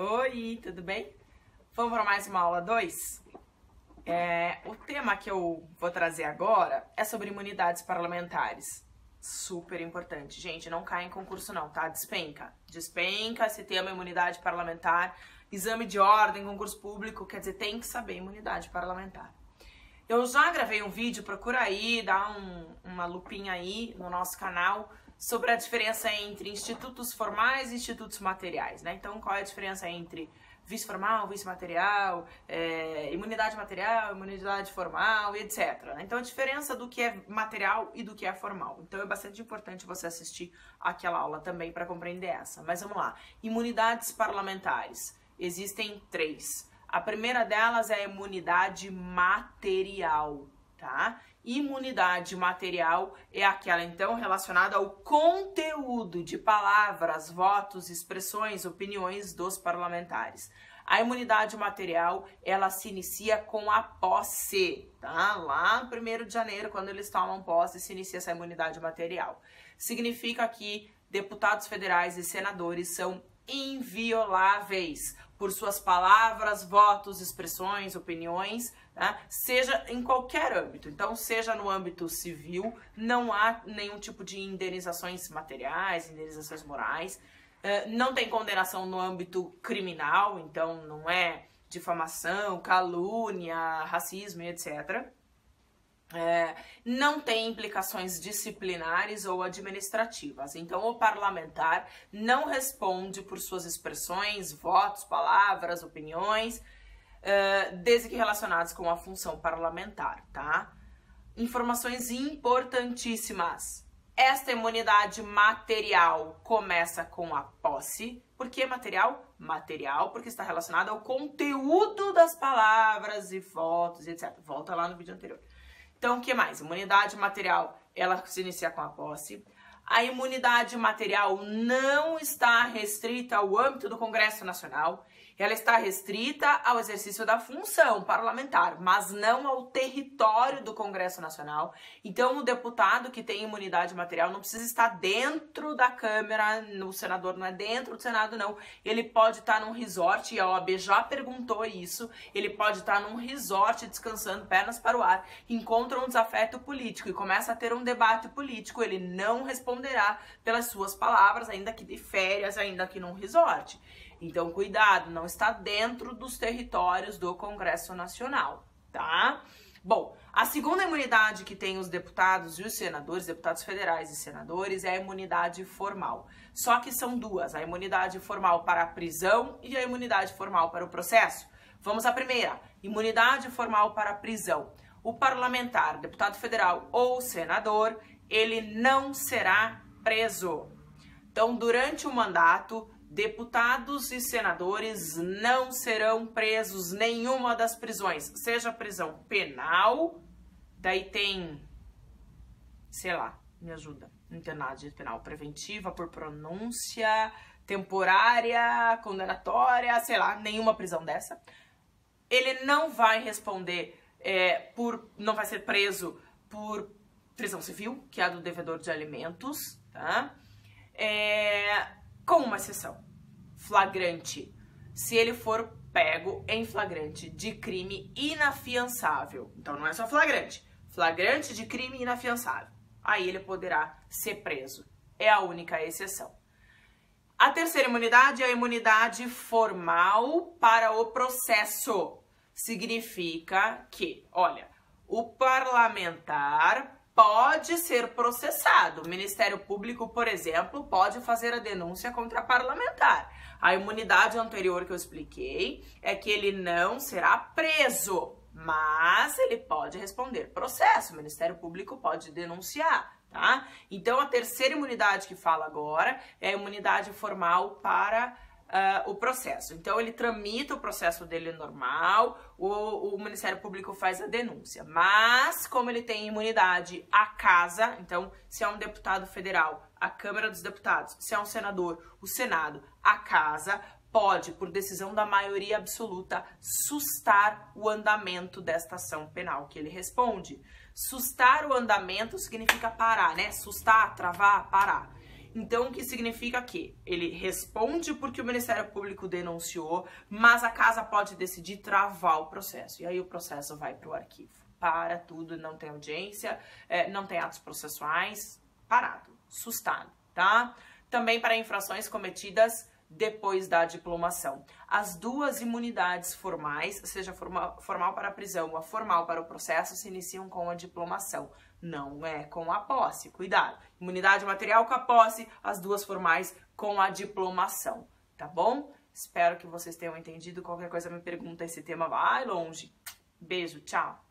Oi, tudo bem? Vamos para mais uma aula 2? É, o tema que eu vou trazer agora é sobre imunidades parlamentares. Super importante. Gente, não cai em concurso não, tá? Despenca. Despenca esse tema imunidade parlamentar. Exame de ordem, concurso público, quer dizer, tem que saber imunidade parlamentar. Eu já gravei um vídeo, procura aí, dá um, uma lupinha aí no nosso canal sobre a diferença entre institutos formais e institutos materiais, né? Então, qual é a diferença entre vice formal, vice material, é, imunidade material, imunidade formal etc. Né? Então, a diferença do que é material e do que é formal. Então, é bastante importante você assistir aquela aula também para compreender essa. Mas vamos lá. Imunidades parlamentares. Existem três. A primeira delas é a imunidade material, tá? Imunidade material é aquela então relacionada ao conteúdo de palavras, votos, expressões, opiniões dos parlamentares. A imunidade material, ela se inicia com a posse, tá? Lá no 1 de janeiro, quando eles tomam posse, se inicia essa imunidade material. Significa que deputados federais e senadores são invioláveis por suas palavras, votos, expressões, opiniões, né? seja em qualquer âmbito. Então, seja no âmbito civil, não há nenhum tipo de indenizações materiais, indenizações morais. Uh, não tem condenação no âmbito criminal, então não é difamação, calúnia, racismo etc é, não tem implicações disciplinares ou administrativas. Então, o parlamentar não responde por suas expressões, votos, palavras, opiniões, é, desde que relacionados com a função parlamentar, tá? Informações importantíssimas. Esta imunidade material começa com a posse. Por que material? Material, porque está relacionado ao conteúdo das palavras e fotos, etc. Volta lá no vídeo anterior. Então, o que mais? Imunidade material, ela se inicia com a posse. A imunidade material não está restrita ao âmbito do Congresso Nacional ela está restrita ao exercício da função parlamentar, mas não ao território do Congresso Nacional. Então, o deputado que tem imunidade material não precisa estar dentro da Câmara, no senador não é dentro do Senado, não. Ele pode estar num resort, e a OAB já perguntou isso, ele pode estar num resort descansando, pernas para o ar, encontra um desafeto político e começa a ter um debate político, ele não responderá pelas suas palavras, ainda que de férias, ainda que num resort. Então, cuidado, não está dentro dos territórios do Congresso Nacional, tá? Bom, a segunda imunidade que tem os deputados e os senadores, deputados federais e senadores, é a imunidade formal. Só que são duas: a imunidade formal para a prisão e a imunidade formal para o processo. Vamos à primeira: imunidade formal para a prisão. O parlamentar, deputado federal ou senador, ele não será preso. Então, durante o mandato, Deputados e senadores não serão presos nenhuma das prisões, seja prisão penal, daí tem, sei lá, me ajuda, internado penal preventiva por pronúncia, temporária, condenatória, sei lá, nenhuma prisão dessa. Ele não vai responder é, por, não vai ser preso por prisão civil, que é a do devedor de alimentos, tá? É, com uma exceção. Flagrante. Se ele for pego em flagrante de crime inafiançável. Então não é só flagrante. Flagrante de crime inafiançável. Aí ele poderá ser preso. É a única exceção. A terceira imunidade é a imunidade formal para o processo. Significa que, olha, o parlamentar pode ser processado. O Ministério Público, por exemplo, pode fazer a denúncia contra parlamentar. A imunidade anterior que eu expliquei é que ele não será preso, mas ele pode responder processo. O Ministério Público pode denunciar, tá? Então, a terceira imunidade que fala agora é a imunidade formal para uh, o processo. Então, ele tramita o processo dele normal, o, o, Ministério Público faz a denúncia. Mas, como ele tem imunidade à casa, então, se é um deputado federal, a Câmara dos Deputados, se é um senador, o Senado, a casa, pode, por decisão da maioria absoluta, sustar o andamento desta ação penal que ele responde. Sustar o andamento significa parar, né? Sustar, travar, parar. Então, o que significa que ele responde porque o Ministério Público denunciou, mas a casa pode decidir travar o processo. E aí o processo vai para o arquivo. Para tudo, não tem audiência, é, não tem atos processuais, parado, sustado, tá? Também para infrações cometidas depois da diplomação. As duas imunidades formais, seja formal, formal para a prisão ou formal para o processo, se iniciam com a diplomação. Não é com a posse, cuidado. Imunidade material com a posse, as duas formais com a diplomação, tá bom? Espero que vocês tenham entendido. Qualquer coisa me pergunta, esse tema vai longe. Beijo, tchau!